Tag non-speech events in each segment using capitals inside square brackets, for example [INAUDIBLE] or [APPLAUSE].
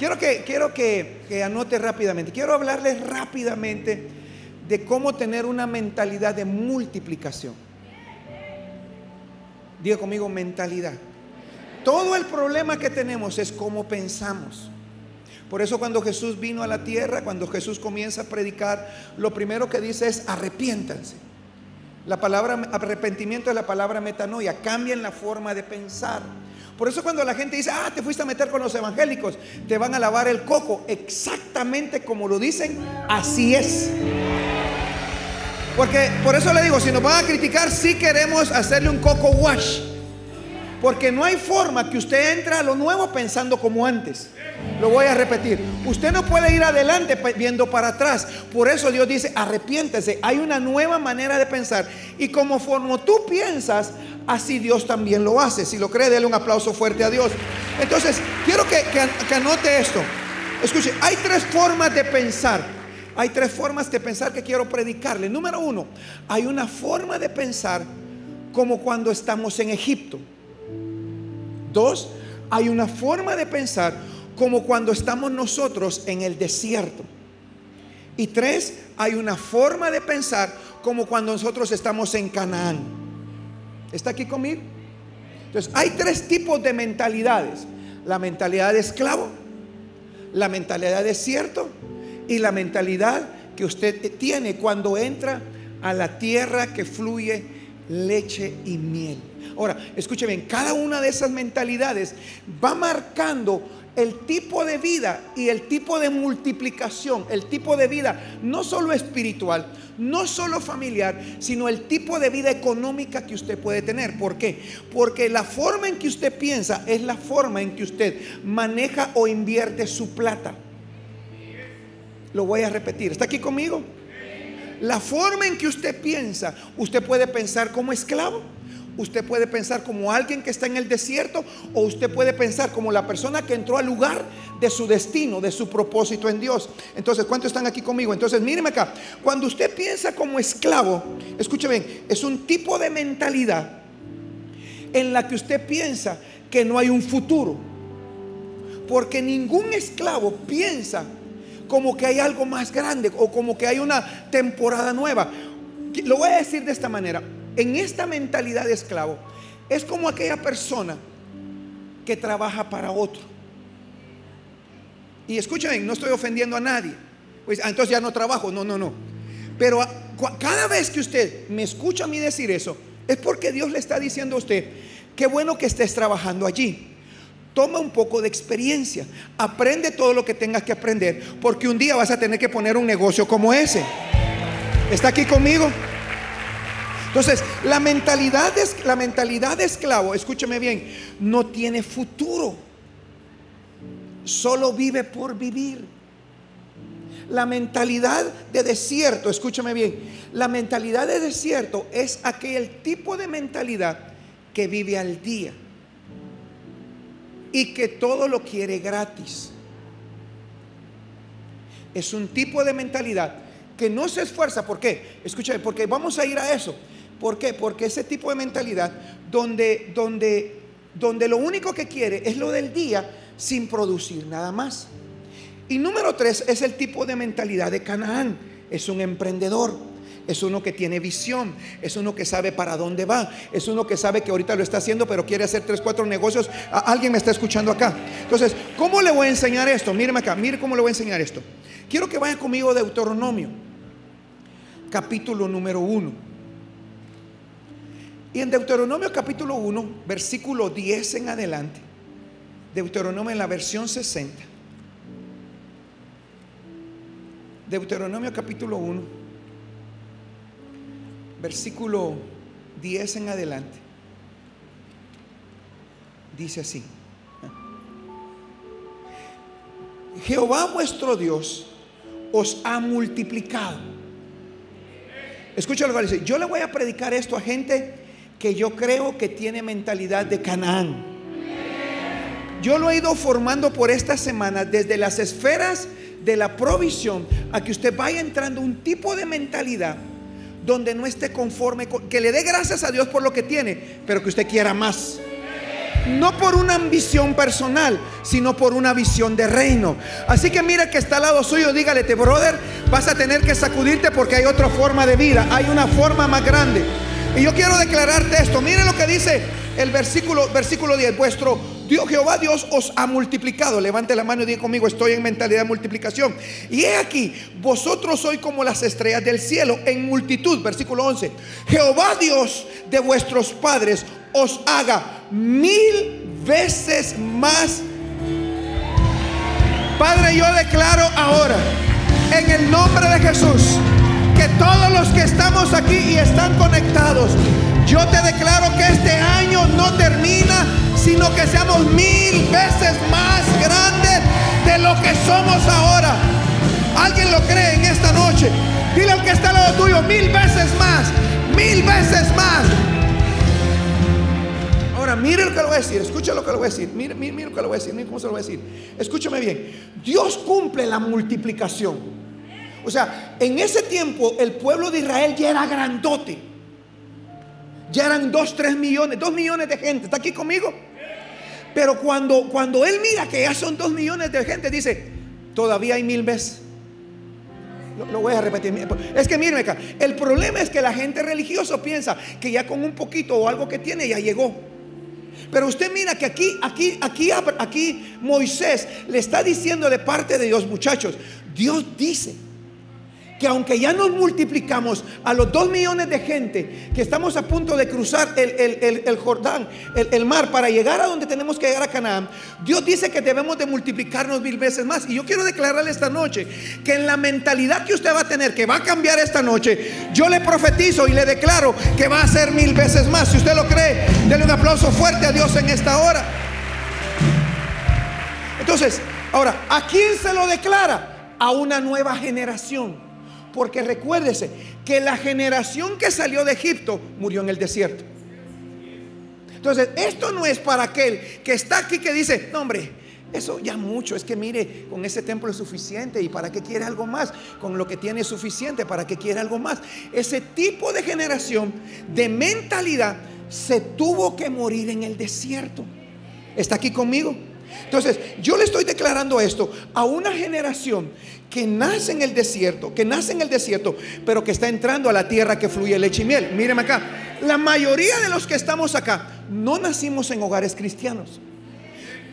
Quiero que, quiero que, que anote rápidamente. Quiero hablarles rápidamente de cómo tener una mentalidad de multiplicación. Diga conmigo mentalidad. Todo el problema que tenemos es cómo pensamos. Por eso cuando Jesús vino a la tierra, cuando Jesús comienza a predicar, lo primero que dice es arrepiéntanse. La palabra arrepentimiento es la palabra metanoia, cambien la forma de pensar. Por eso cuando la gente dice, ah, te fuiste a meter con los evangélicos, te van a lavar el coco, exactamente como lo dicen, así es. Porque por eso le digo, si nos van a criticar, si queremos hacerle un coco wash. Porque no hay forma que usted entre a lo nuevo pensando como antes. Lo voy a repetir. Usted no puede ir adelante viendo para atrás. Por eso Dios dice, arrepiéntese. Hay una nueva manera de pensar. Y como tú piensas, así Dios también lo hace. Si lo cree, déle un aplauso fuerte a Dios. Entonces, quiero que, que anote esto. Escuche, hay tres formas de pensar. Hay tres formas de pensar que quiero predicarle. Número uno, hay una forma de pensar como cuando estamos en Egipto. Dos, hay una forma de pensar como cuando estamos nosotros en el desierto. Y tres, hay una forma de pensar como cuando nosotros estamos en Canaán. ¿Está aquí conmigo? Entonces, hay tres tipos de mentalidades. La mentalidad de esclavo, la mentalidad de desierto y la mentalidad que usted tiene cuando entra a la tierra que fluye leche y miel. Ahora, escuche bien, cada una de esas mentalidades va marcando el tipo de vida y el tipo de multiplicación, el tipo de vida no solo espiritual, no solo familiar, sino el tipo de vida económica que usted puede tener. ¿Por qué? Porque la forma en que usted piensa es la forma en que usted maneja o invierte su plata. Lo voy a repetir. ¿Está aquí conmigo? La forma en que usted piensa, usted puede pensar como esclavo usted puede pensar como alguien que está en el desierto o usted puede pensar como la persona que entró al lugar de su destino, de su propósito en Dios. Entonces, ¿cuántos están aquí conmigo? Entonces, míreme acá. Cuando usted piensa como esclavo, escuche bien, es un tipo de mentalidad en la que usted piensa que no hay un futuro. Porque ningún esclavo piensa como que hay algo más grande o como que hay una temporada nueva. Lo voy a decir de esta manera en esta mentalidad de esclavo, es como aquella persona que trabaja para otro. Y escuchen, no estoy ofendiendo a nadie. Pues ah, entonces ya no trabajo, no, no, no. Pero cada vez que usted me escucha a mí decir eso, es porque Dios le está diciendo a usted, qué bueno que estés trabajando allí. Toma un poco de experiencia, aprende todo lo que tengas que aprender, porque un día vas a tener que poner un negocio como ese. ¿Está aquí conmigo? Entonces, la mentalidad, de, la mentalidad esclavo, escúcheme bien, no tiene futuro. Solo vive por vivir. La mentalidad de desierto, escúchame bien, la mentalidad de desierto es aquel tipo de mentalidad que vive al día y que todo lo quiere gratis. Es un tipo de mentalidad que no se esfuerza. ¿Por qué? Escúchame, porque vamos a ir a eso. ¿Por qué? Porque ese tipo de mentalidad donde, donde, donde lo único que quiere es lo del día sin producir nada más. Y número tres es el tipo de mentalidad de Canaán. Es un emprendedor. Es uno que tiene visión, es uno que sabe para dónde va, es uno que sabe que ahorita lo está haciendo, pero quiere hacer tres, cuatro negocios. Alguien me está escuchando acá. Entonces, ¿cómo le voy a enseñar esto? Míreme acá, mire cómo le voy a enseñar esto. Quiero que vaya conmigo a Deuteronomio, capítulo número uno. Y en Deuteronomio capítulo 1, versículo 10 en adelante, Deuteronomio en la versión 60, Deuteronomio capítulo 1, versículo 10 en adelante, dice así, Jehová vuestro Dios os ha multiplicado. Escucha lo que dice, yo le voy a predicar esto a gente que yo creo que tiene mentalidad de Canaán. Yo lo he ido formando por esta semana desde las esferas de la provisión a que usted vaya entrando un tipo de mentalidad donde no esté conforme, que le dé gracias a Dios por lo que tiene, pero que usted quiera más. no por una ambición personal, sino por una visión de reino. Así que mira que está al lado suyo, dígale, brother, vas a tener que sacudirte porque hay otra forma de vida, hay una forma más grande. Y yo quiero declararte esto. Mire lo que dice el versículo, versículo 10. Vuestro Dios, Jehová Dios os ha multiplicado. Levante la mano y diga conmigo, estoy en mentalidad de multiplicación. Y he aquí, vosotros sois como las estrellas del cielo en multitud. Versículo 11. Jehová Dios de vuestros padres os haga mil veces más. Padre, yo declaro ahora, en el nombre de Jesús, todos los que estamos aquí y están conectados, yo te declaro que este año no termina, sino que seamos mil veces más grandes de lo que somos ahora. ¿Alguien lo cree en esta noche? Dile al que está al lado tuyo, mil veces más, mil veces más. Ahora, mire lo que le voy a decir, escucha lo que le voy a decir, mire, mire, mire lo que le voy a decir, mire cómo se lo voy a decir. Escúchame bien, Dios cumple la multiplicación. O sea, en ese tiempo el pueblo de Israel ya era grandote. Ya eran dos, tres millones, dos millones de gente. ¿Está aquí conmigo? Pero cuando, cuando él mira que ya son dos millones de gente, dice, todavía hay mil veces. Lo, lo voy a repetir. Es que míreme acá, el problema es que la gente religiosa piensa que ya con un poquito o algo que tiene ya llegó. Pero usted mira que aquí, aquí, aquí, aquí Moisés le está diciendo de parte de Dios, muchachos, Dios dice que aunque ya nos multiplicamos a los dos millones de gente que estamos a punto de cruzar el, Jordán, el, mar, para llegar a donde tenemos que llegar a Canaán, Dios dice que debemos de multiplicarnos mil veces más. Y yo quiero declararle esta noche que en la mentalidad que usted va a tener, que va a cambiar esta noche, yo le profetizo y le declaro que va a ser mil veces más. Si usted lo cree, denle un aplauso fuerte a Dios en esta hora. Entonces, ahora, ¿a quién se lo declara? A una nueva generación. Porque recuérdese que la generación que salió de Egipto murió en el desierto. Entonces, esto no es para aquel que está aquí que dice, no hombre, eso ya mucho, es que mire, con ese templo es suficiente y para qué quiere algo más, con lo que tiene es suficiente, para qué quiere algo más. Ese tipo de generación de mentalidad se tuvo que morir en el desierto. ¿Está aquí conmigo? Entonces, yo le estoy declarando esto a una generación que nace en el desierto, que nace en el desierto, pero que está entrando a la tierra que fluye leche y miel. Míreme acá, la mayoría de los que estamos acá no nacimos en hogares cristianos.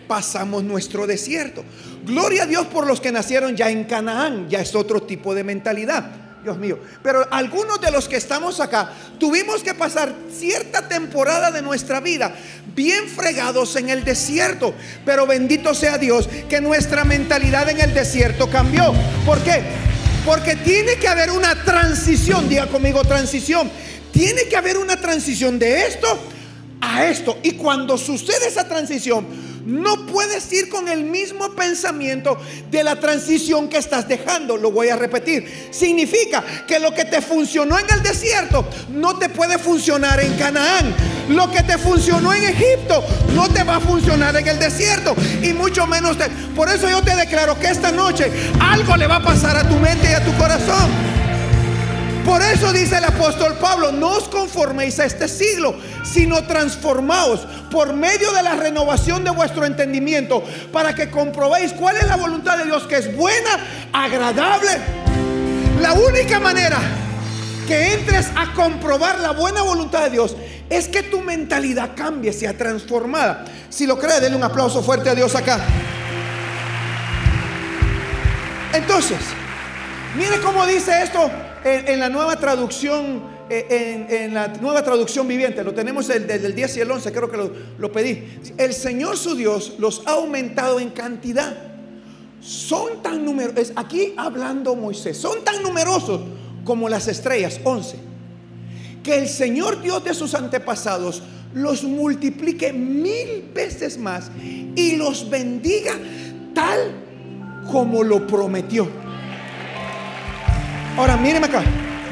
Pasamos nuestro desierto. Gloria a Dios por los que nacieron ya en Canaán, ya es otro tipo de mentalidad. Dios mío. Pero algunos de los que estamos acá tuvimos que pasar cierta temporada de nuestra vida bien fregados en el desierto. Pero bendito sea Dios que nuestra mentalidad en el desierto cambió. ¿Por qué? Porque tiene que haber una transición, diga conmigo transición. Tiene que haber una transición de esto a esto. Y cuando sucede esa transición, no puedes ir con el mismo pensamiento de la transición que estás dejando. Lo voy a repetir. Significa que lo que te funcionó en el desierto no te puede funcionar en Canaán. Lo que te funcionó en Egipto no te va a funcionar en el desierto. Y mucho menos. Por eso yo te declaro que esta noche algo le va a pasar a tu mente y a tu corazón. Por eso dice el apóstol Pablo, no os conforméis a este siglo, sino transformaos por medio de la renovación de vuestro entendimiento, para que comprobéis cuál es la voluntad de Dios, que es buena, agradable. La única manera que entres a comprobar la buena voluntad de Dios es que tu mentalidad cambie, sea transformada. Si lo cree, denle un aplauso fuerte a Dios acá. Entonces, mire cómo dice esto en, la nueva traducción, eh, en, la nueva traducción viviente, lo tenemos desde el 10 y el 11, creo que lo, lo pedí. El Señor su Dios los ha aumentado en cantidad. Son tan numerosos, aquí hablando Moisés, son tan numerosos como las estrellas, 11. Que el Señor Dios de sus antepasados los multiplique mil veces más y los bendiga tal como lo prometió. Ahora, mírenme acá.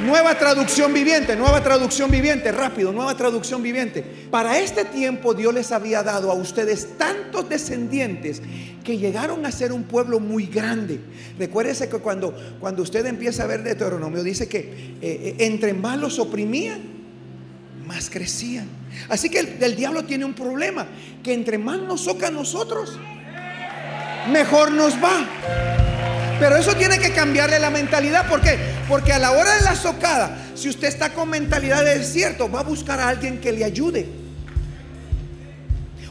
Nueva traducción viviente, nueva traducción viviente, rápido, nueva traducción viviente. Para este tiempo Dios les había dado a ustedes tantos descendientes que llegaron a ser un pueblo muy grande. Recuérdese que cuando, cuando usted empieza a ver Deuteronomio, dice que eh, eh, entre más los oprimían, más crecían. Así que el, el diablo tiene un problema, que entre más nos soca a nosotros, mejor nos va. Pero eso tiene que cambiarle la mentalidad. ¿Por qué? Porque a la hora de la socada, si usted está con mentalidad de desierto, va a buscar a alguien que le ayude.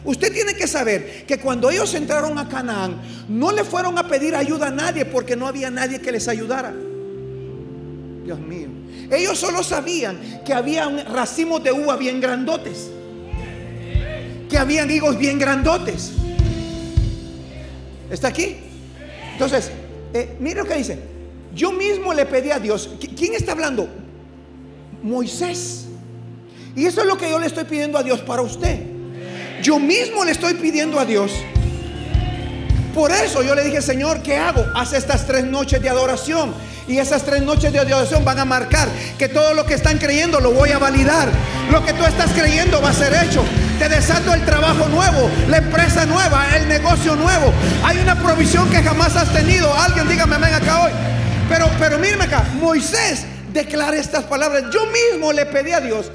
Usted tiene que saber que cuando ellos entraron a Canaán, no le fueron a pedir ayuda a nadie porque no había nadie que les ayudara. Dios mío. Ellos solo sabían que había racimos de uva bien grandotes. Que habían higos bien grandotes. ¿Está aquí? Entonces, eh, mire lo que dice. Yo mismo le pedí a Dios. ¿Quién está hablando? Moisés. Y eso es lo que yo le estoy pidiendo a Dios para usted. Yo mismo le estoy pidiendo a Dios. Por eso yo le dije, Señor, ¿qué hago? Haz estas tres noches de adoración. Y esas tres noches de adoración van a marcar que todo lo que están creyendo lo voy a validar. Lo que tú estás creyendo va a ser hecho. Te desato el trabajo nuevo, la empresa nueva, el negocio nuevo. Hay una provisión que jamás has tenido. Alguien dígame amén acá hoy. Pero, pero mírame acá, Moisés declara estas palabras. Yo mismo le pedí a Dios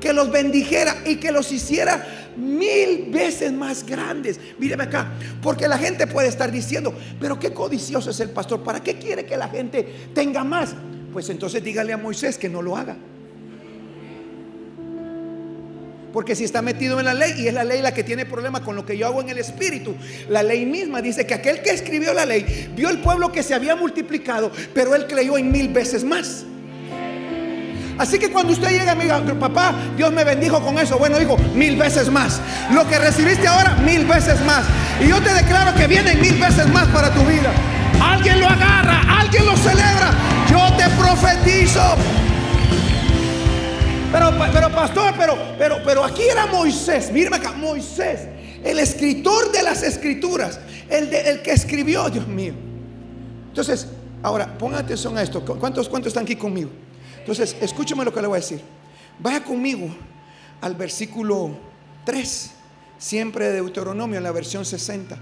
que los bendijera y que los hiciera mil veces más grandes. Míreme acá, porque la gente puede estar diciendo, pero qué codicioso es el pastor, ¿para qué quiere que la gente tenga más? Pues entonces dígale a Moisés que no lo haga. Porque si está metido en la ley y es la ley la que tiene problema con lo que yo hago en el espíritu, la ley misma dice que aquel que escribió la ley vio el pueblo que se había multiplicado, pero él creyó en mil veces más. Así que cuando usted llega me papá, Dios me bendijo con eso. Bueno, dijo, mil veces más. Lo que recibiste ahora, mil veces más. Y yo te declaro que vienen mil veces más para tu vida. Alguien lo agarra, alguien lo celebra. Yo te profetizo. Pero, pero pastor, pero, pero, pero aquí era Moisés. Mírame acá, Moisés, el escritor de las escrituras, el, de, el que escribió, Dios mío. Entonces, ahora, pongan atención a esto. ¿Cuántos, cuántos están aquí conmigo? Entonces, escúcheme lo que le voy a decir. Vaya conmigo al versículo 3, siempre de Deuteronomio, en la versión 60.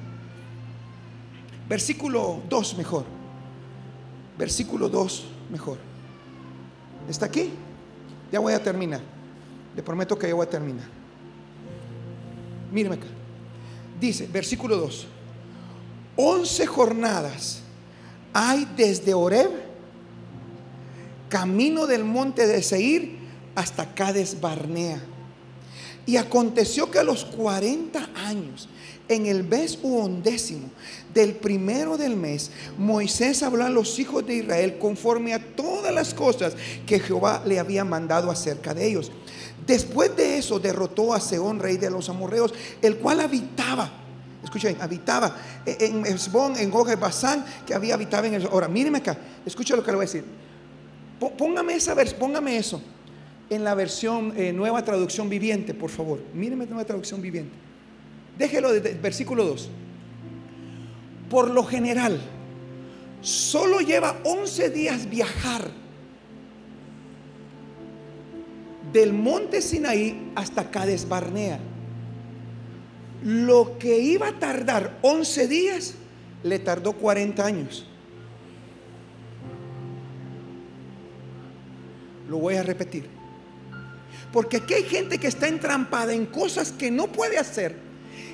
Versículo 2 mejor. Versículo 2 mejor. ¿Está aquí? Ya voy a terminar. Le prometo que ya voy a terminar. Míreme acá. Dice, versículo 2. Once jornadas hay desde Oreb camino del monte de Seir hasta Cades Barnea. Y aconteció que a los 40 años, en el mes undécimo del primero del mes, Moisés habló a los hijos de Israel conforme a todas las cosas que Jehová le había mandado acerca de ellos. Después de eso derrotó a Seón, rey de los amorreos, el cual habitaba Escuchen, habitaba en Esbón, en Goge Basán, que había habitado en el. Ahora, mírenme acá, escucha lo que le voy a decir. Póngame esa póngame eso en la versión eh, nueva traducción viviente, por favor. Míreme nueva traducción viviente. Déjelo desde versículo 2. Por lo general, solo lleva 11 días viajar del monte Sinaí hasta Cades Barnea. Lo que iba a tardar 11 días, le tardó 40 años. Lo voy a repetir. Porque aquí hay gente que está entrampada en cosas que no puede hacer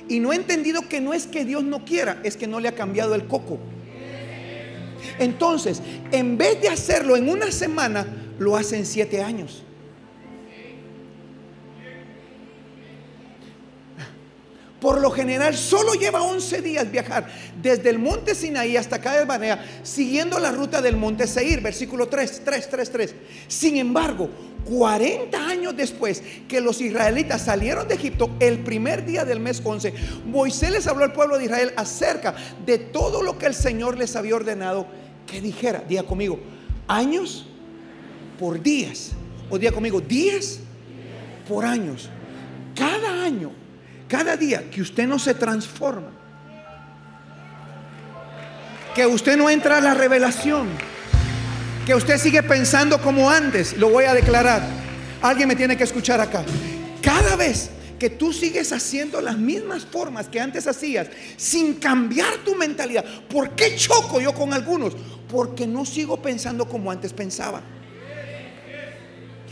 y no ha entendido que no es que Dios no quiera, es que no le ha cambiado el coco. Entonces, en vez de hacerlo en una semana, lo hace en siete años. Por lo general solo lleva 11 días viajar desde el monte Sinaí hasta Banea, siguiendo la ruta del monte Seir, versículo 3, 3, 3, 3. Sin embargo, 40 años después que los israelitas salieron de Egipto, el primer día del mes 11, Moisés les habló al pueblo de Israel acerca de todo lo que el Señor les había ordenado que dijera. Diga conmigo, años por días. O diga conmigo, días por años. Cada año cada día que usted no se transforma, que usted no entra a la revelación, que usted sigue pensando como antes, lo voy a declarar. Alguien me tiene que escuchar acá. Cada vez que tú sigues haciendo las mismas formas que antes hacías sin cambiar tu mentalidad. ¿Por qué choco yo con algunos? Porque no sigo pensando como antes pensaba.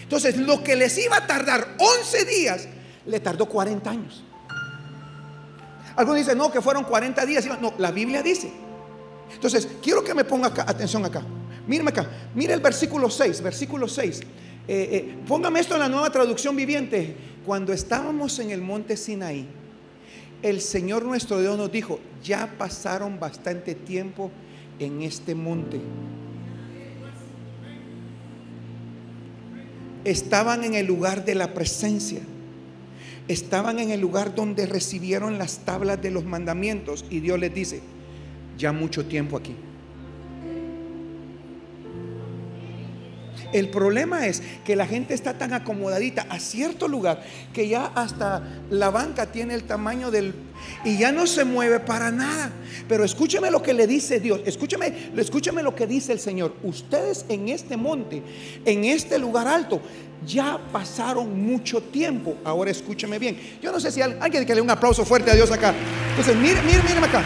Entonces, lo que les iba a tardar 11 días, le tardó 40 años. Algunos dicen, no, que fueron 40 días. No, la Biblia dice. Entonces, quiero que me ponga atención acá. Mírame acá. Mira el versículo 6, versículo 6. Eh, eh, póngame esto en la nueva traducción viviente. Cuando estábamos en el monte Sinaí, el Señor nuestro Dios nos dijo, ya pasaron bastante tiempo en este monte. Estaban en el lugar de la presencia. Estaban en el lugar donde recibieron las tablas de los mandamientos. Y Dios les dice, ya mucho tiempo aquí. El problema es que la gente está tan acomodadita a cierto lugar que ya hasta la banca tiene el tamaño del... y ya no se mueve para nada. Pero escúcheme lo que le dice Dios. Escúcheme, escúcheme lo que dice el Señor. Ustedes en este monte, en este lugar alto, ya pasaron mucho tiempo. Ahora escúcheme bien. Yo no sé si alguien que le dé un aplauso fuerte a Dios acá. Entonces, mire, mire, mire acá.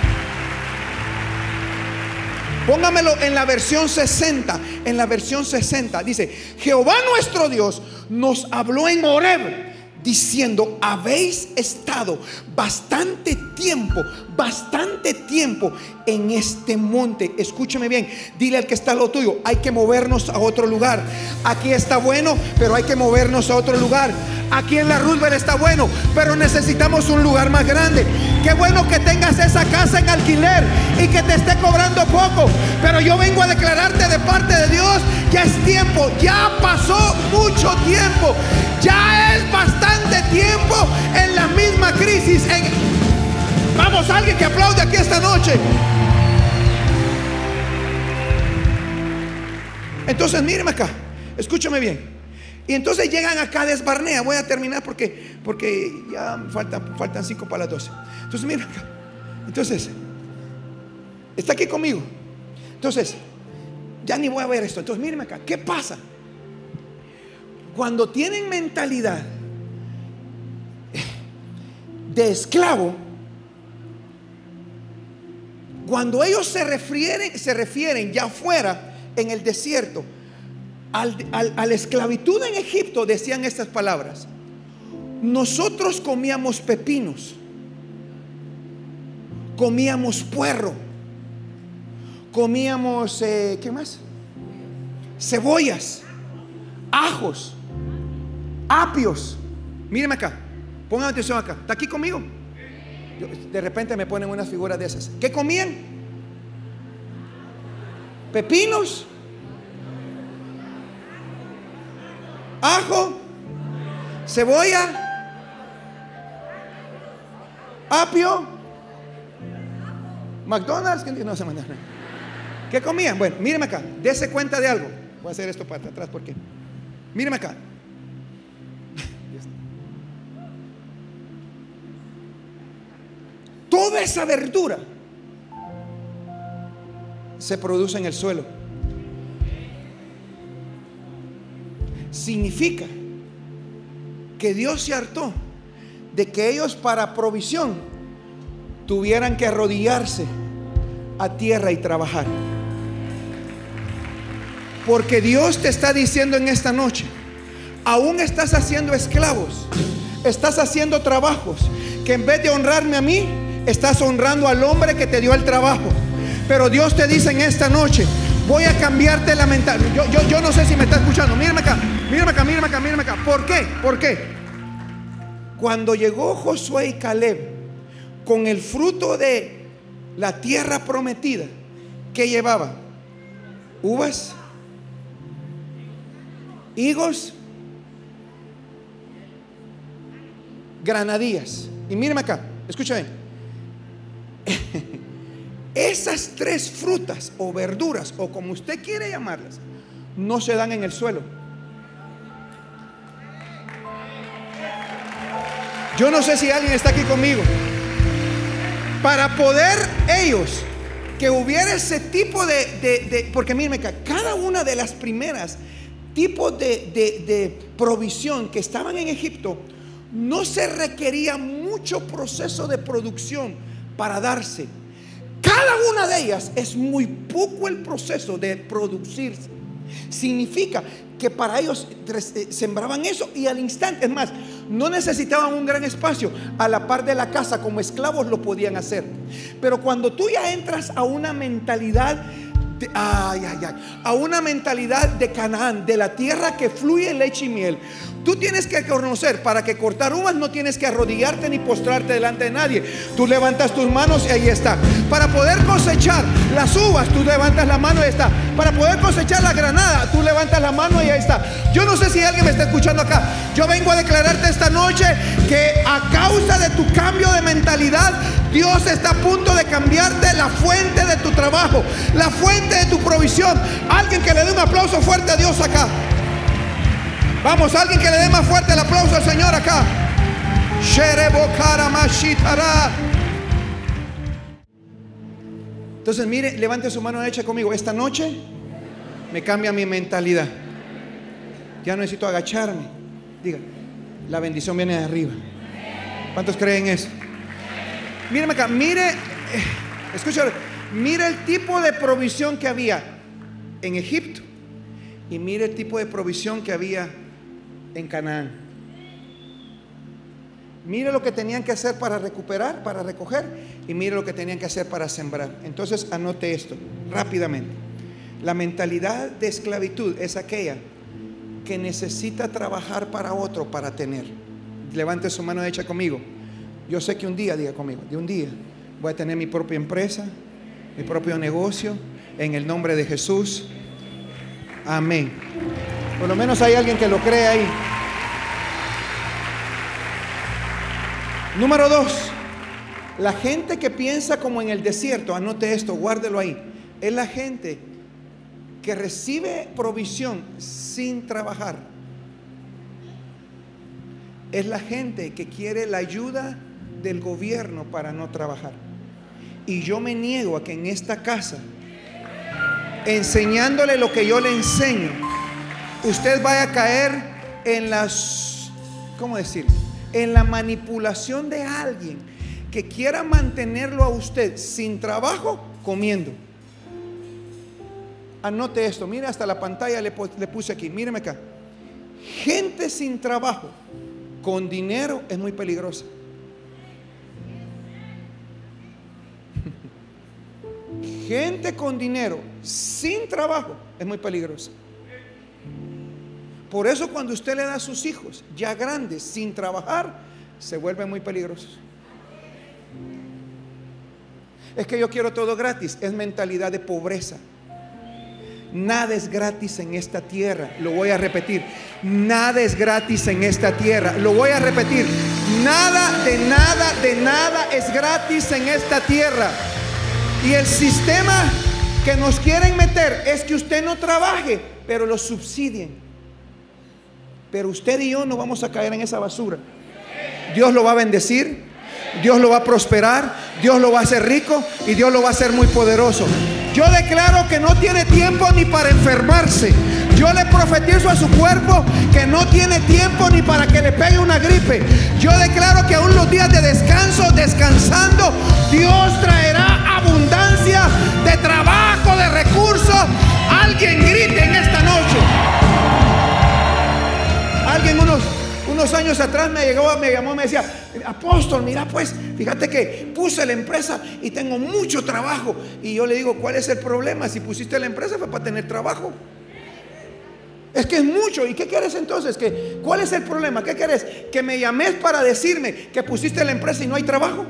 Póngamelo en la versión 60. En la versión 60 dice, Jehová nuestro Dios nos habló en Horeb diciendo, habéis estado bastante tiempo, bastante tiempo en este monte. Escúchame bien, dile al que está lo tuyo, hay que movernos a otro lugar. Aquí está bueno, pero hay que movernos a otro lugar. Aquí en la Roosevelt está bueno, pero necesitamos un lugar más grande. Qué bueno que tengas esa casa en alquiler y que te esté cobrando poco. Pero yo vengo a declararte de ya es tiempo, ya pasó mucho tiempo, ya es bastante tiempo en la misma crisis. Vamos, alguien que aplaude aquí esta noche. Entonces, míreme acá, escúchame bien. Y entonces llegan acá de Esbarnea. Voy a terminar porque, porque ya faltan, faltan cinco para las doce. Entonces, mira acá. Entonces, está aquí conmigo. Entonces, ya ni voy a ver esto. Entonces, míreme acá. ¿Qué pasa? Cuando tienen mentalidad de esclavo, cuando ellos se refieren, se refieren ya fuera en el desierto al, a la esclavitud en Egipto, decían estas palabras. Nosotros comíamos pepinos, comíamos puerro, comíamos, eh, ¿qué más? Cebollas, ajos, apios. Míreme acá, pongan atención acá. ¿Está aquí conmigo? De repente me ponen unas figuras de esas. ¿Qué comían? Pepinos, ajo, cebolla, apio, McDonald's, que no se ¿Qué comían? Bueno, míreme acá, dése cuenta de algo. Voy a hacer esto para atrás porque, míreme acá. Toda esa verdura se produce en el suelo. Significa que Dios se hartó de que ellos para provisión tuvieran que arrodillarse a tierra y trabajar. Porque Dios te está diciendo en esta noche, aún estás haciendo esclavos, estás haciendo trabajos, que en vez de honrarme a mí, estás honrando al hombre que te dio el trabajo. Pero Dios te dice en esta noche, voy a cambiarte la mentalidad. Yo, yo, yo, no sé si me está escuchando. Mírame acá, mírame acá, mírame acá, mírame acá. ¿Por qué? ¿Por qué? Cuando llegó Josué y Caleb con el fruto de la tierra prometida, ¿qué llevaba? Uvas, higos, granadillas. Y mírame acá, escúchame. [LAUGHS] Esas tres frutas o verduras, o como usted quiere llamarlas, no se dan en el suelo. Yo no sé si alguien está aquí conmigo. Para poder ellos que hubiera ese tipo de, porque mírenme acá, cada una de las primeras tipos de, de provisión que estaban en Egipto, no se requería mucho proceso de producción para darse. Cada una de ellas es muy poco el proceso de producirse. Significa que para ellos eh, sembraban eso y al instante, es más, no necesitaban un gran espacio, a la par de la casa como esclavos lo podían hacer. Pero cuando tú ya entras a una mentalidad a una mentalidad de Canaán, de la tierra que fluye leche y miel. Tú tienes que conocer, para que cortar uvas no tienes que arrodillarte ni postrarte delante de nadie. Tú levantas tus manos y ahí está. Para poder cosechar las uvas, tú levantas la mano y ahí está. Para poder cosechar la granada, tú levantas la mano y ahí está. Yo no sé si alguien me está escuchando acá. Yo vengo a declararte esta noche que a causa de tu cambio de mentalidad, Dios está a punto de cambiarte la fuente de tu trabajo, la fuente de tu provisión. Alguien que le dé un aplauso fuerte a Dios acá. Vamos, alguien que le dé más fuerte el aplauso al Señor acá. Entonces, mire, levante su mano derecha conmigo. Esta noche me cambia mi mentalidad. Ya no necesito agacharme. Diga, la bendición viene de arriba. ¿Cuántos creen eso? Míreme acá, mire, eh, escucha, mire el tipo de provisión que había en Egipto y mire el tipo de provisión que había en Canaán. Mire lo que tenían que hacer para recuperar, para recoger, y mire lo que tenían que hacer para sembrar. Entonces anote esto rápidamente. La mentalidad de esclavitud es aquella que necesita trabajar para otro para tener. Levante su mano hecha conmigo. Yo sé que un día, diga conmigo, de un día voy a tener mi propia empresa, mi propio negocio, en el nombre de Jesús. Amén. Por lo menos hay alguien que lo cree ahí. Número dos, la gente que piensa como en el desierto, anote esto, guárdelo ahí, es la gente que recibe provisión sin trabajar. Es la gente que quiere la ayuda del gobierno para no trabajar. Y yo me niego a que en esta casa, enseñándole lo que yo le enseño, usted vaya a caer en las, ¿cómo decir? En la manipulación de alguien que quiera mantenerlo a usted sin trabajo comiendo. Anote esto, mire hasta la pantalla le, le puse aquí, míreme acá. Gente sin trabajo con dinero es muy peligrosa. [LAUGHS] Gente con dinero sin trabajo es muy peligrosa. Por eso cuando usted le da a sus hijos ya grandes sin trabajar, se vuelven muy peligrosos. Es que yo quiero todo gratis, es mentalidad de pobreza. Nada es gratis en esta tierra. Lo voy a repetir. Nada es gratis en esta tierra. Lo voy a repetir. Nada de nada de nada es gratis en esta tierra. Y el sistema que nos quieren meter es que usted no trabaje, pero lo subsidien. Pero usted y yo no vamos a caer en esa basura. Dios lo va a bendecir, Dios lo va a prosperar, Dios lo va a hacer rico y Dios lo va a hacer muy poderoso. Yo declaro que no tiene tiempo ni para enfermarse. Yo le profetizo a su cuerpo que no tiene tiempo ni para que le pegue una gripe. Yo declaro que aún los días de descanso, descansando, años atrás me llegó, me llamó, me decía, apóstol, mira pues, fíjate que puse la empresa y tengo mucho trabajo. Y yo le digo, ¿cuál es el problema? Si pusiste la empresa fue para tener trabajo. Es que es mucho. ¿Y qué quieres entonces? ¿Que, ¿Cuál es el problema? ¿Qué quieres? Que me llames para decirme que pusiste la empresa y no hay trabajo.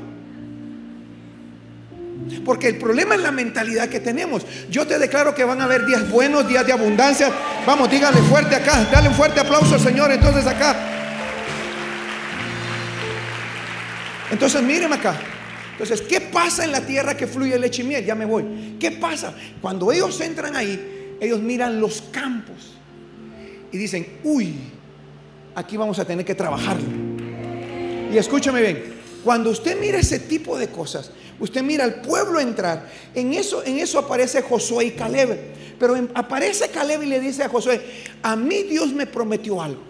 Porque el problema es la mentalidad que tenemos. Yo te declaro que van a haber días buenos, días de abundancia. Vamos, dígale fuerte acá. Dale un fuerte aplauso Señor. Entonces acá. Entonces, míreme acá. Entonces, ¿qué pasa en la tierra que fluye leche y miel? Ya me voy. ¿Qué pasa? Cuando ellos entran ahí, ellos miran los campos y dicen, uy, aquí vamos a tener que trabajarlo. Y escúchame bien, cuando usted mira ese tipo de cosas, usted mira al pueblo entrar, en eso, en eso aparece Josué y Caleb. Pero aparece Caleb y le dice a Josué, a mí Dios me prometió algo.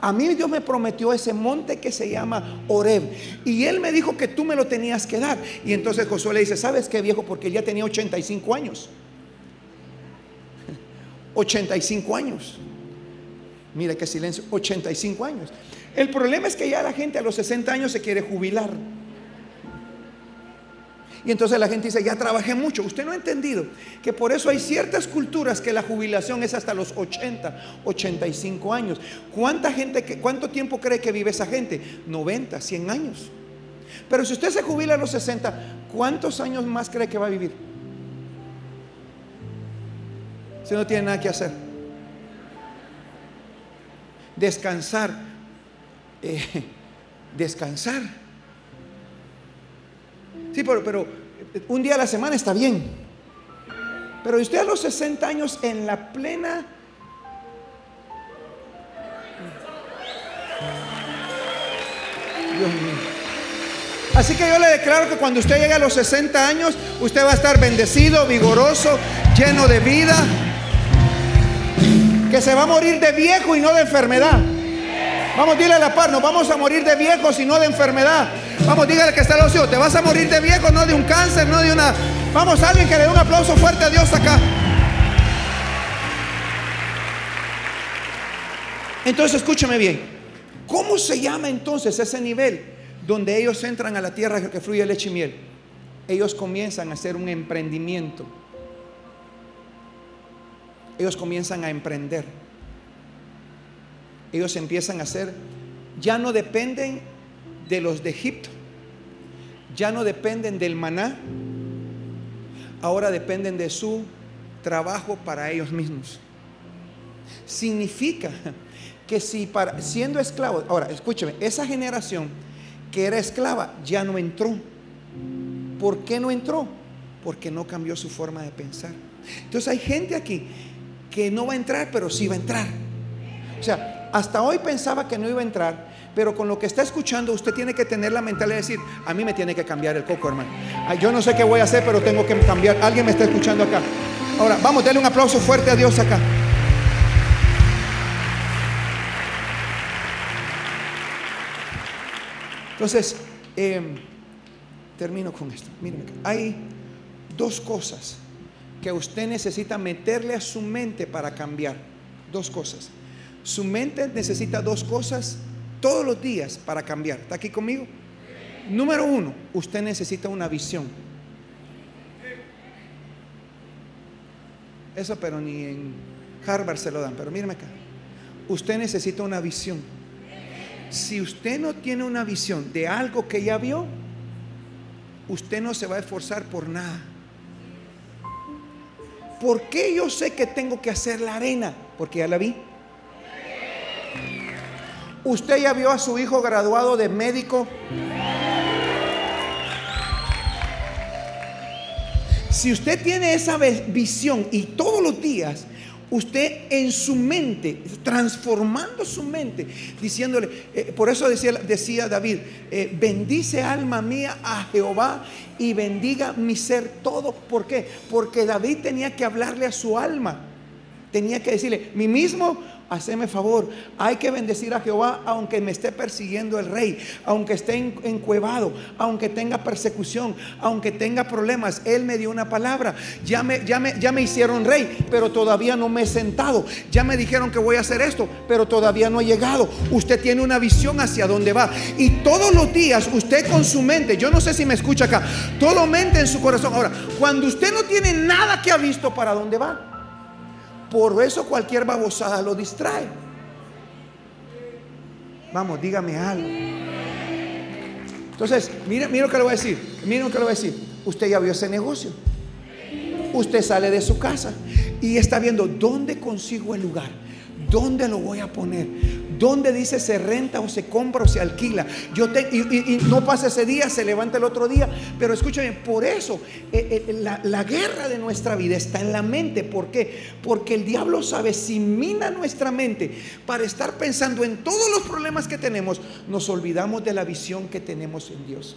A mí Dios me prometió ese monte que se llama Oreb. Y Él me dijo que tú me lo tenías que dar. Y entonces Josué le dice, ¿sabes qué viejo? Porque él ya tenía 85 años. [LAUGHS] 85 años. Mire qué silencio, 85 años. El problema es que ya la gente a los 60 años se quiere jubilar. Y entonces la gente dice, ya trabajé mucho. Usted no ha entendido que por eso hay ciertas culturas que la jubilación es hasta los 80, 85 años. ¿Cuánta gente, cuánto tiempo cree que vive esa gente? 90, 100 años. Pero si usted se jubila a los 60, ¿cuántos años más cree que va a vivir? Si no tiene nada que hacer. Descansar. Eh, descansar. Sí, pero, pero un día a la semana está bien. Pero usted a los 60 años en la plena... Dios mío. Así que yo le declaro que cuando usted llegue a los 60 años, usted va a estar bendecido, vigoroso, lleno de vida, que se va a morir de viejo y no de enfermedad. Vamos, dile a la par, nos vamos a morir de viejos y no de enfermedad. Vamos, dígale que está el te vas a morir de viejo, no de un cáncer, no de una... Vamos, alguien que le dé un aplauso fuerte a Dios acá. Entonces, escúchame bien. ¿Cómo se llama entonces ese nivel? donde ellos entran a la tierra que fluye leche y miel, ellos comienzan a hacer un emprendimiento. Ellos comienzan a emprender. Ellos empiezan a hacer, ya no dependen de los de Egipto, ya no dependen del maná, ahora dependen de su trabajo para ellos mismos. Significa que si para, siendo esclavos, ahora escúcheme, esa generación que era esclava ya no entró. ¿Por qué no entró? Porque no cambió su forma de pensar. Entonces hay gente aquí que no va a entrar, pero sí va a entrar. O sea, hasta hoy pensaba que no iba a entrar, pero con lo que está escuchando usted tiene que tener la mentalidad de decir, a mí me tiene que cambiar el coco, hermano. Yo no sé qué voy a hacer, pero tengo que cambiar. Alguien me está escuchando acá. Ahora, vamos, denle un aplauso fuerte a Dios acá. Entonces, em, termino con esto. Miren, hay dos cosas que usted necesita meterle a su mente para cambiar. Dos cosas. Su mente necesita dos cosas todos los días para cambiar. ¿Está aquí conmigo? Número uno, usted necesita una visión. Eso, pero ni en Harvard se lo dan. Pero mírenme acá. Usted necesita una visión si usted no tiene una visión de algo que ya vio, usted no se va a esforzar por nada. ¿Por qué yo sé que tengo que hacer la arena? Porque ya la vi. ¿Usted ya vio a su hijo graduado de médico? Si usted tiene esa visión y todos los días usted en su mente, transformando su mente, diciéndole, eh, por eso decía, David, eh, bendice alma mía a Jehová y bendiga mi ser todo. ¿Por qué? Porque David tenía que hablarle a su alma, tenía que decirle, mi mismo haceme favor, hay que bendecir a Jehová aunque me esté persiguiendo el rey, aunque esté encuevado, aunque tenga persecución, aunque tenga problemas. Él me dio una palabra, ya me, ya, me, ya me hicieron rey, pero todavía no me he sentado. Ya me dijeron que voy a hacer esto, pero todavía no he llegado. Usted tiene una visión hacia dónde va. Y todos los días usted con su mente, yo no sé si me escucha acá, todo mente en su corazón. Ahora, cuando usted no tiene nada que ha visto para dónde va, por eso cualquier babosada lo distrae. Vamos, dígame algo. Entonces, mire, mire lo que le voy a decir. Mire lo que le voy a decir. Usted ya vio ese negocio. Usted sale de su casa y está viendo dónde consigo el lugar. ¿Dónde lo voy a poner? ¿Dónde dice se renta o se compra o se alquila? Yo te, y, no pasa ese día, se levanta el otro día. Pero escúchame, por eso eh, eh, la, la, guerra de nuestra vida está en la mente. ¿Por qué? Porque el diablo sabe, si mina nuestra mente para estar pensando en todos los problemas que tenemos, nos olvidamos de la visión que tenemos en Dios.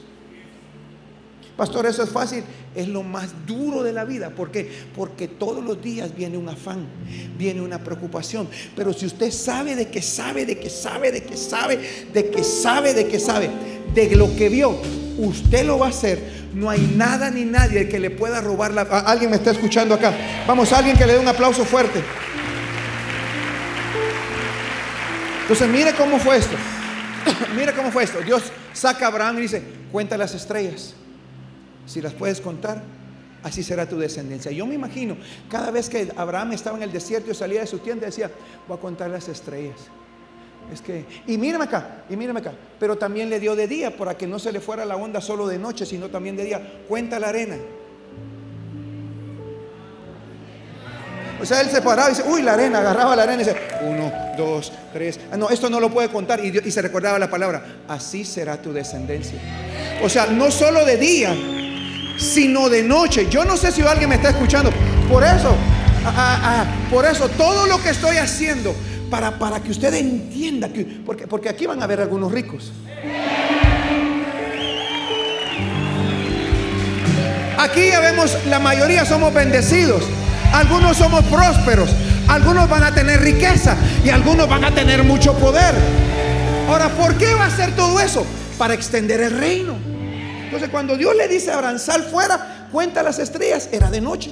Pastor, eso es fácil. Es lo más duro de la vida. ¿Por qué? Porque todos los días viene un afán, viene una preocupación. Pero si usted sabe de que sabe, de que sabe, de que sabe, de que sabe, de que sabe, de lo que vio, usted lo va a hacer. No hay nada ni nadie que le pueda robar la... Alguien me está escuchando acá. Vamos, alguien que le dé un aplauso fuerte. Entonces, mire cómo fue esto. [COUGHS] mire cómo fue esto. Dios saca a Abraham y dice, cuenta las estrellas. Si las puedes contar, así será tu descendencia. Yo me imagino, cada vez que Abraham estaba en el desierto y salía de su tienda, decía, voy a contar las estrellas. Es que, y mírame acá, y mírame acá. Pero también le dio de día para que no se le fuera la onda solo de noche, sino también de día. Cuenta la arena. O sea, él se paraba y dice, uy, la arena, agarraba la arena y dice, uno, dos, tres. Ah, no, esto no lo puede contar. Y, y se recordaba la palabra, así será tu descendencia. O sea, no solo de día, sino de noche. Yo no sé si alguien me está escuchando. Por eso, ah, ah, ah, por eso, todo lo que estoy haciendo, para, para que usted entienda, que, porque, porque aquí van a haber algunos ricos. Aquí ya vemos, la mayoría somos bendecidos. Algunos somos prósperos, algunos van a tener riqueza y algunos van a tener mucho poder. Ahora, ¿por qué va a hacer todo eso? Para extender el reino. Entonces, cuando Dios le dice a Abraham, sal fuera, cuenta las estrellas, era de noche.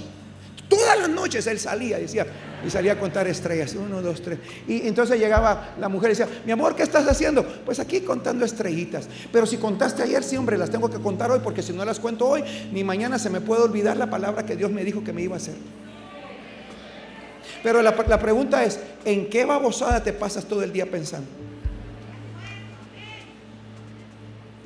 Todas las noches él salía, decía, y salía a contar estrellas, uno, dos, tres. Y entonces llegaba la mujer y decía, mi amor, ¿qué estás haciendo? Pues aquí contando estrellitas. Pero si contaste ayer, sí, hombre, las tengo que contar hoy, porque si no las cuento hoy, ni mañana se me puede olvidar la palabra que Dios me dijo que me iba a hacer. Pero la, la pregunta es, ¿en qué babosada te pasas todo el día pensando?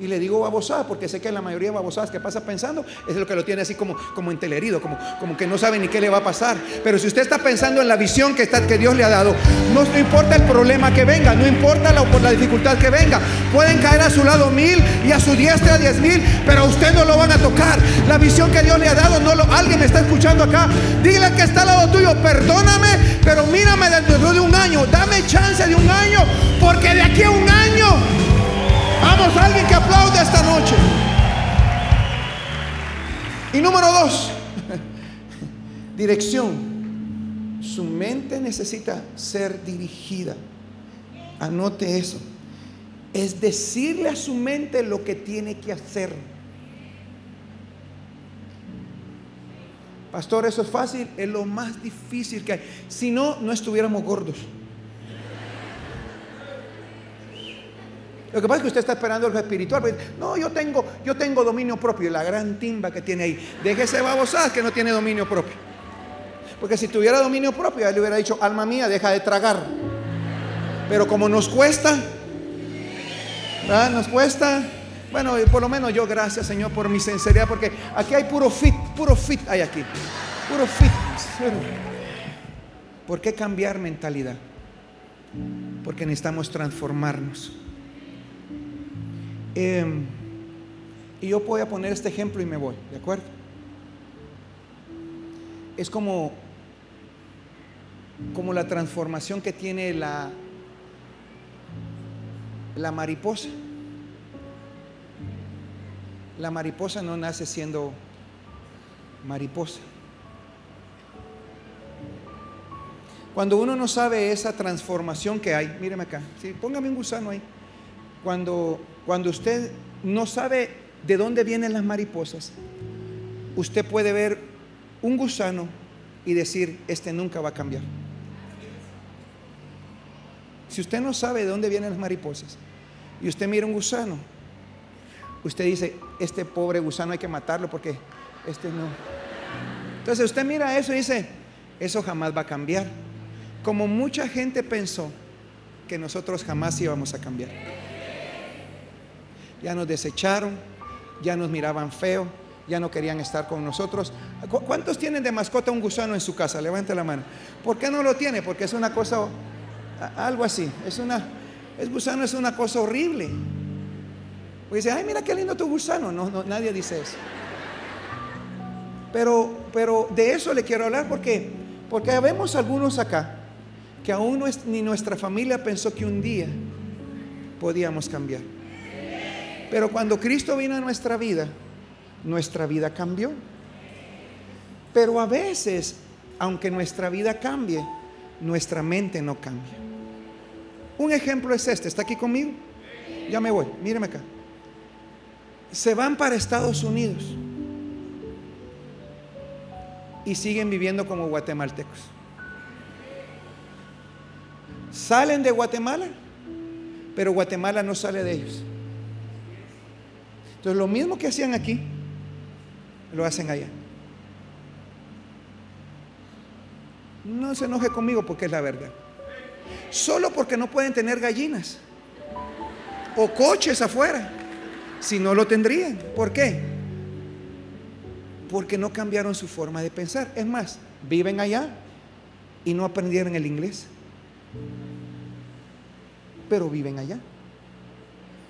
Y le digo babosada porque sé que la mayoría de babosadas que pasa pensando es lo que lo tiene así como, como entelerido, como, como que no sabe ni qué le va a pasar. Pero si usted está pensando en la visión que, está, que Dios le ha dado, no, importa el problema que venga, no importa la, la dificultad que venga, pueden caer a su lado mil y a su diestra diez mil, pero a usted no lo van a tocar. La visión que Dios le ha dado, no lo, alguien me está escuchando acá. Dile que está al lado tuyo, perdóname, pero mírame dentro de un año, dame chance de un año, porque de aquí a un año Alguien que aplaude esta noche. Y número dos, [LAUGHS] dirección. Su mente necesita ser dirigida. Anote eso. Es decirle a su mente lo que tiene que hacer. Pastor, eso es fácil, es lo más difícil que hay. Si no, no estuviéramos gordos. Lo que pasa es que usted está esperando el espiritual. No, yo tengo, yo tengo dominio propio. La gran timba que tiene ahí. Déjese babosar que no tiene dominio propio. Porque si tuviera dominio propio, él le hubiera dicho, alma mía, deja de tragar. Pero como nos cuesta. Nos cuesta. Bueno, por lo menos yo, gracias Señor por mi sinceridad, porque aquí hay puro fit, puro fit hay aquí. Puro fit. ¿Por qué cambiar mentalidad? Porque necesitamos transformarnos. Em, y yo voy a poner este ejemplo y me voy, ¿de acuerdo? Es como, como la transformación que tiene la, la mariposa. La mariposa no nace siendo mariposa. Cuando uno no sabe esa transformación que hay, míreme acá, ¿sí? póngame un gusano ahí. Cuando cuando usted no sabe de dónde vienen las mariposas, usted puede ver un gusano y decir, este nunca va a cambiar. Si usted no sabe de dónde vienen las mariposas y usted mira un gusano, usted dice, este pobre gusano hay que matarlo porque este no. Entonces usted mira eso y dice, eso jamás va a cambiar. Como mucha gente pensó que nosotros jamás íbamos a cambiar ya nos desecharon, ya nos miraban feo, ya no querían estar con nosotros. ¿Cuántos tienen de mascota un gusano en su casa? Levante la mano. ¿Por qué no lo tiene? Porque es una cosa, algo así. Es una, el gusano es una cosa horrible. Pues dice, ay, mira qué lindo tu gusano. No, no, nadie dice eso. Pero, pero de eso le quiero hablar porque, porque vemos algunos acá que aún ni nuestra familia pensó que un día podíamos cambiar. Pero cuando Cristo vino a nuestra vida, nuestra vida cambió. Pero a veces, aunque nuestra vida cambie, nuestra mente no cambia. Un ejemplo es este, ¿está aquí conmigo? Ya me voy, míreme acá. Se van para Estados Unidos y siguen viviendo como guatemaltecos. Salen de Guatemala pero Guatemala no sale de ellos. Entonces lo mismo que hacían aquí, lo hacen allá. No se enoje conmigo porque es la verdad. Solo porque no pueden tener gallinas o coches afuera. Si no lo tendrían. ¿Por qué? Porque no cambiaron su forma de pensar. Es más, viven allá y no aprendieron el inglés. Pero viven allá.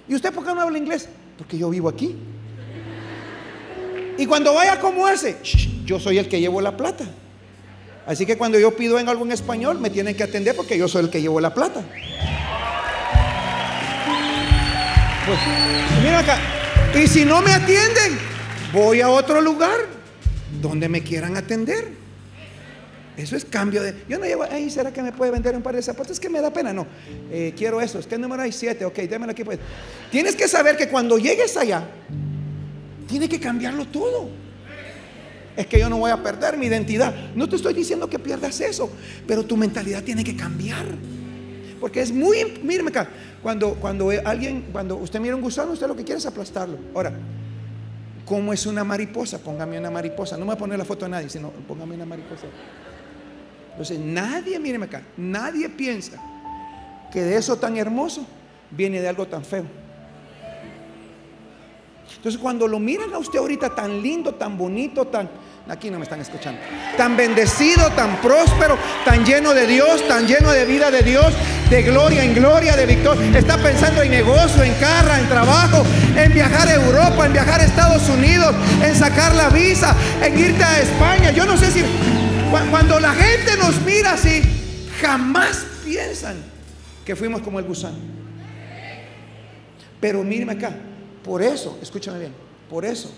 ¿Y usted por qué no habla inglés? Porque yo vivo aquí. Y cuando vaya, ¿cómo hace? yo soy el que llevo la plata. Así que cuando yo pido en algo en español, me tienen que atender porque yo soy el que llevo la plata. Pues, mira acá. Y si no me atienden, voy a otro lugar donde me quieran atender. Eso es cambio de. Yo no llevo, ay, ¿será que me puede vender un par de zapatos? Es que me da pena. No, eh, quiero eso. ¿Qué número hay? Siete. Ok, démelo aquí. Pues. Tienes que saber que cuando llegues allá, tiene que cambiarlo todo. Es que yo no voy a perder mi identidad. No te estoy diciendo que pierdas eso, pero tu mentalidad tiene que cambiar. Porque es muy, míreme acá, cuando, cuando alguien, cuando usted mira un gusano, usted lo que quiere es aplastarlo. Ahora, ¿cómo es una mariposa? Póngame una mariposa. No me voy a poner la foto a nadie, sino póngame una mariposa. Entonces, nadie, míreme acá, nadie piensa que de eso tan hermoso viene de algo tan feo. Entonces, cuando lo miran a usted ahorita tan lindo, tan bonito, tan, Aquí no me están escuchando. Tan bendecido, tan próspero, tan lleno de Dios, tan lleno de vida de Dios, de gloria en gloria, de victoria. Está pensando en negocio, en carra, en trabajo, en viajar a Europa, en viajar a Estados Unidos, en sacar la visa, en irte a España. Yo no sé si cuando la gente nos mira así, jamás piensan que fuimos como el gusano. Pero míreme acá, por eso, escúchame bien, por eso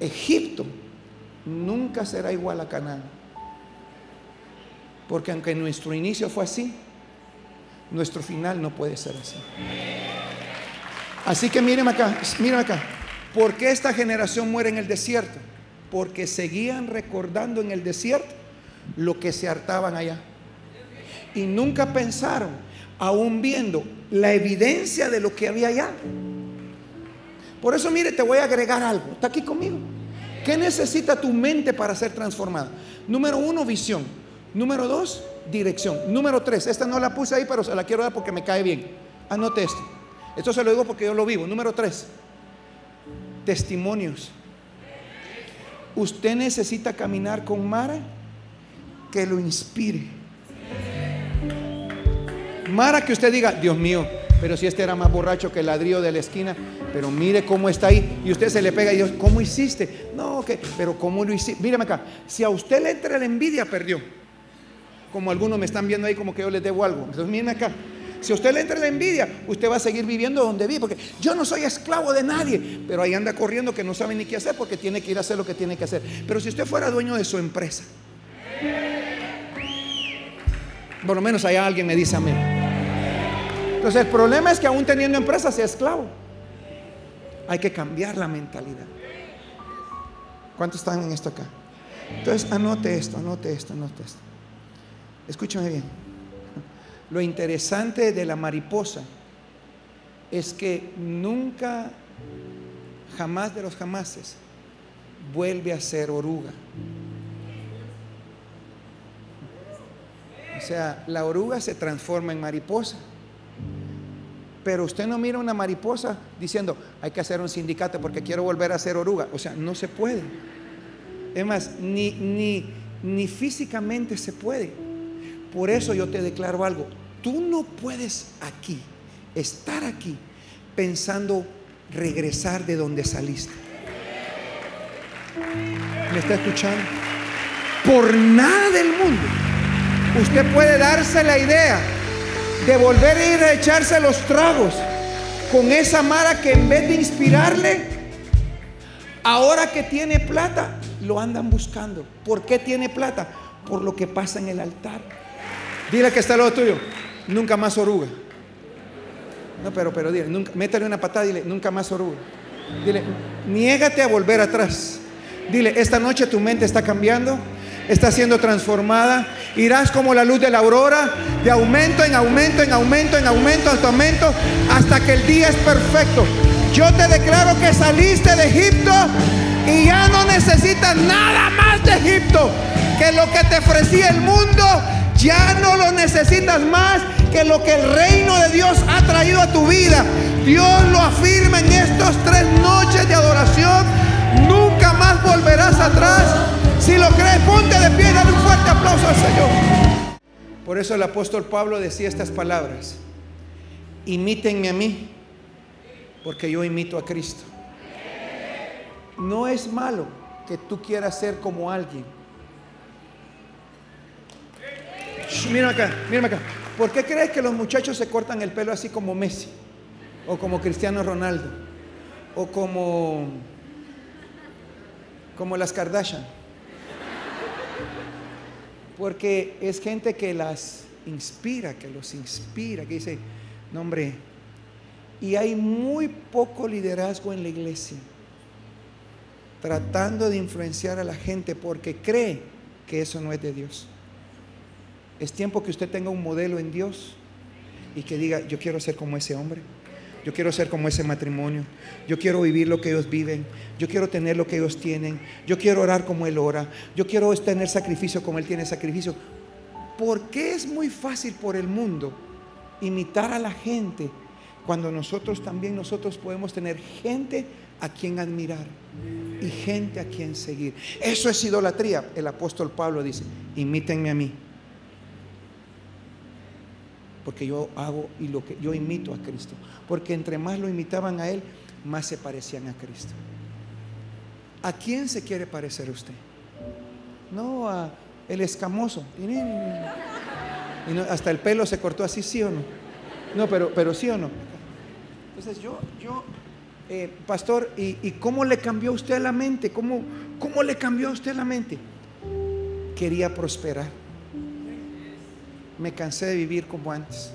Egipto nunca será igual a Canaán. Porque aunque nuestro inicio fue así, nuestro final no puede ser así. Así que miren acá, acá. ¿Por qué esta generación muere en el desierto? Porque seguían recordando en el desierto lo que se hartaban allá. Y nunca pensaron, aún viendo la evidencia de lo que había allá. Por eso, mire, te voy a agregar algo. ¿Está aquí conmigo? ¿Qué necesita tu mente para ser transformada? Número uno, visión. Número dos, dirección. Número tres, esta no la puse ahí, pero se la quiero dar porque me cae bien. Anote esto. Esto se lo digo porque yo lo vivo. Número tres, testimonios. Usted necesita caminar con Mara que lo inspire. Mara que usted diga, Dios mío, pero si este era más borracho que el ladrillo de la esquina, pero mire cómo está ahí. Y usted se le pega y Dios, ¿cómo hiciste? No, que, pero ¿cómo lo hiciste? Mírame acá, si a usted le entra la envidia, perdió. Como algunos me están viendo ahí como que yo les debo algo. Entonces, mírame acá. Si usted le entra la envidia, usted va a seguir viviendo donde vive, porque yo no soy esclavo de nadie, pero ahí anda corriendo que no sabe ni qué hacer porque tiene que ir a hacer lo que tiene que hacer. Pero si usted fuera dueño de su empresa, por lo menos allá alguien me dice amén. Entonces el problema es que aún teniendo empresa sea esclavo. Hay que cambiar la mentalidad. ¿Cuántos están en esto acá? Entonces anote esto, anote esto, anote esto. Escúchame bien. Lo interesante de la mariposa es que nunca, jamás de los jamases, vuelve a ser oruga. O sea, la oruga se transforma en mariposa. Pero usted no mira una mariposa diciendo, hay que hacer un sindicato porque quiero volver a ser oruga. O sea, no se puede. Es más, ni, ni, ni físicamente se puede. Por eso yo te declaro algo. Tú no puedes aquí, estar aquí, pensando regresar de donde saliste. ¿Me está escuchando? Por nada del mundo. Usted puede darse la idea de volver a ir a echarse los tragos con esa Mara que en vez de inspirarle, ahora que tiene plata, lo andan buscando. ¿Por qué tiene plata? Por lo que pasa en el altar. Dile que está al lado tuyo, nunca más oruga. No, pero, pero dile, nunca, métale una patada y dile, nunca más oruga. Dile, niégate a volver atrás. Dile, esta noche tu mente está cambiando, está siendo transformada Irás como la luz de la aurora, de aumento en aumento, en aumento, en aumento, hasta aumento, hasta que el día es perfecto. Yo te declaro que saliste de Egipto y ya no necesitas nada más de Egipto. Que lo que te ofrecía el mundo, ya no lo necesitas más que lo que el reino de Dios ha traído a tu vida. Dios lo afirma en estos tres noches de adoración. Nunca más volverás atrás. Si lo crees, ponte de pie dale un fuerte aplauso al Señor. Por eso el apóstol Pablo decía estas palabras. Imítenme a mí, porque yo imito a Cristo. No es malo que tú quieras ser como alguien. Mira acá, mira acá. ¿Por qué crees que los muchachos se cortan el pelo así como Messi? O como Cristiano Ronaldo? O como, como las Kardashian. Porque es gente que las inspira, que los inspira, que dice, no hombre, y hay muy poco liderazgo en la iglesia tratando de influenciar a la gente porque cree que eso no es de Dios. Es tiempo que usted tenga un modelo en Dios y que diga, yo quiero ser como ese hombre, yo quiero ser como ese matrimonio, yo quiero vivir lo que ellos viven, yo quiero tener lo que ellos tienen, yo quiero orar como Él ora, yo quiero tener sacrificio como Él tiene sacrificio. porque es muy fácil por el mundo imitar a la gente cuando nosotros también nosotros podemos tener gente a quien admirar y gente a quien seguir? Eso es idolatría. El apóstol Pablo dice, imítenme a mí porque yo hago y lo que yo imito a Cristo. Porque entre más lo imitaban a Él, más se parecían a Cristo. ¿A quién se quiere parecer usted? No a el escamoso. Y hasta el pelo se cortó así, sí o no. No, pero, pero sí o no. Entonces yo, yo, eh, pastor, ¿y, cómo le cambió a usted la mente? ¿Cómo, ¿Cómo le cambió a usted la mente? Quería prosperar me cansé de vivir como antes.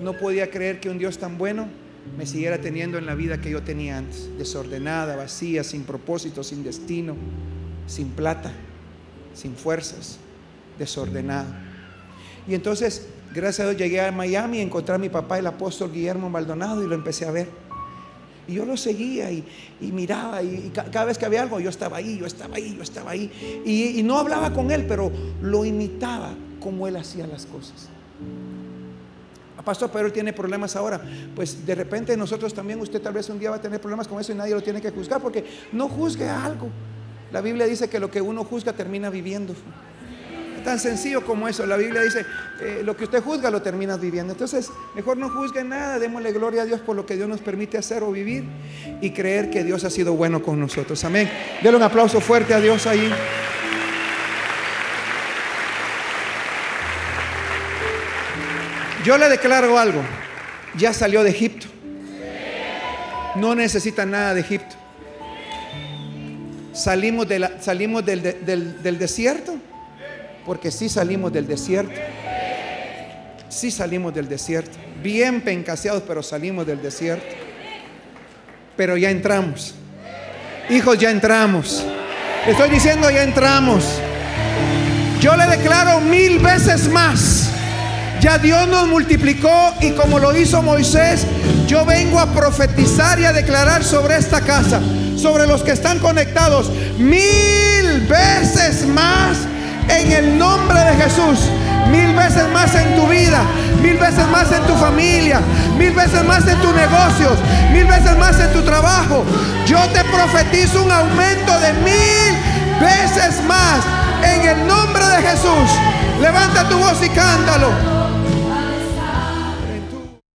No podía creer que un Dios tan bueno me siguiera teniendo en la vida que yo tenía antes, desordenada, vacía, sin propósito, sin destino, sin plata, sin fuerzas, desordenada. Y entonces, gracias a Dios, llegué a Miami, encontré a mi papá, el apóstol Guillermo Maldonado, y lo empecé a ver. Y yo lo seguía y, miraba, y, cada vez que había algo, yo estaba ahí, yo estaba ahí, yo estaba ahí. y no hablaba con él, pero lo imitaba cómo él hacía las cosas. Pastor, pero él tiene problemas ahora. Pues de repente nosotros también, usted tal vez un día va a tener problemas con eso y nadie lo tiene que juzgar porque no juzgue algo. La Biblia dice que lo que uno juzga termina viviendo. Tan sencillo como eso. La Biblia dice, eh, lo que usted juzga lo termina viviendo. Entonces, mejor no juzgue nada, démosle gloria a Dios por lo que Dios nos permite hacer o vivir y creer que Dios ha sido bueno con nosotros. Amén. Denle un aplauso fuerte a Dios ahí. Yo le declaro algo. Ya salió de Egipto. No necesita nada de Egipto. Salimos, salimos del, del desierto. Porque sí salimos del desierto. Sí salimos del desierto. Bien pencaseados, pero salimos del desierto. Pero ya entramos. Hijos, ya entramos. Estoy diciendo, ya entramos. Yo le declaro mil veces más ya Dios nos multiplicó y como lo hizo Moisés, yo vengo a profetizar y a declarar sobre esta casa, sobre los que están conectados, mil veces más en el nombre de Jesús. Mil veces más en tu vida, mil veces más en tu familia, mil veces más en tus negocios, mil veces más en tu trabajo. Yo te profetizo un aumento de mil veces más en el nombre de Jesús. Levanta tu voz y cántalo.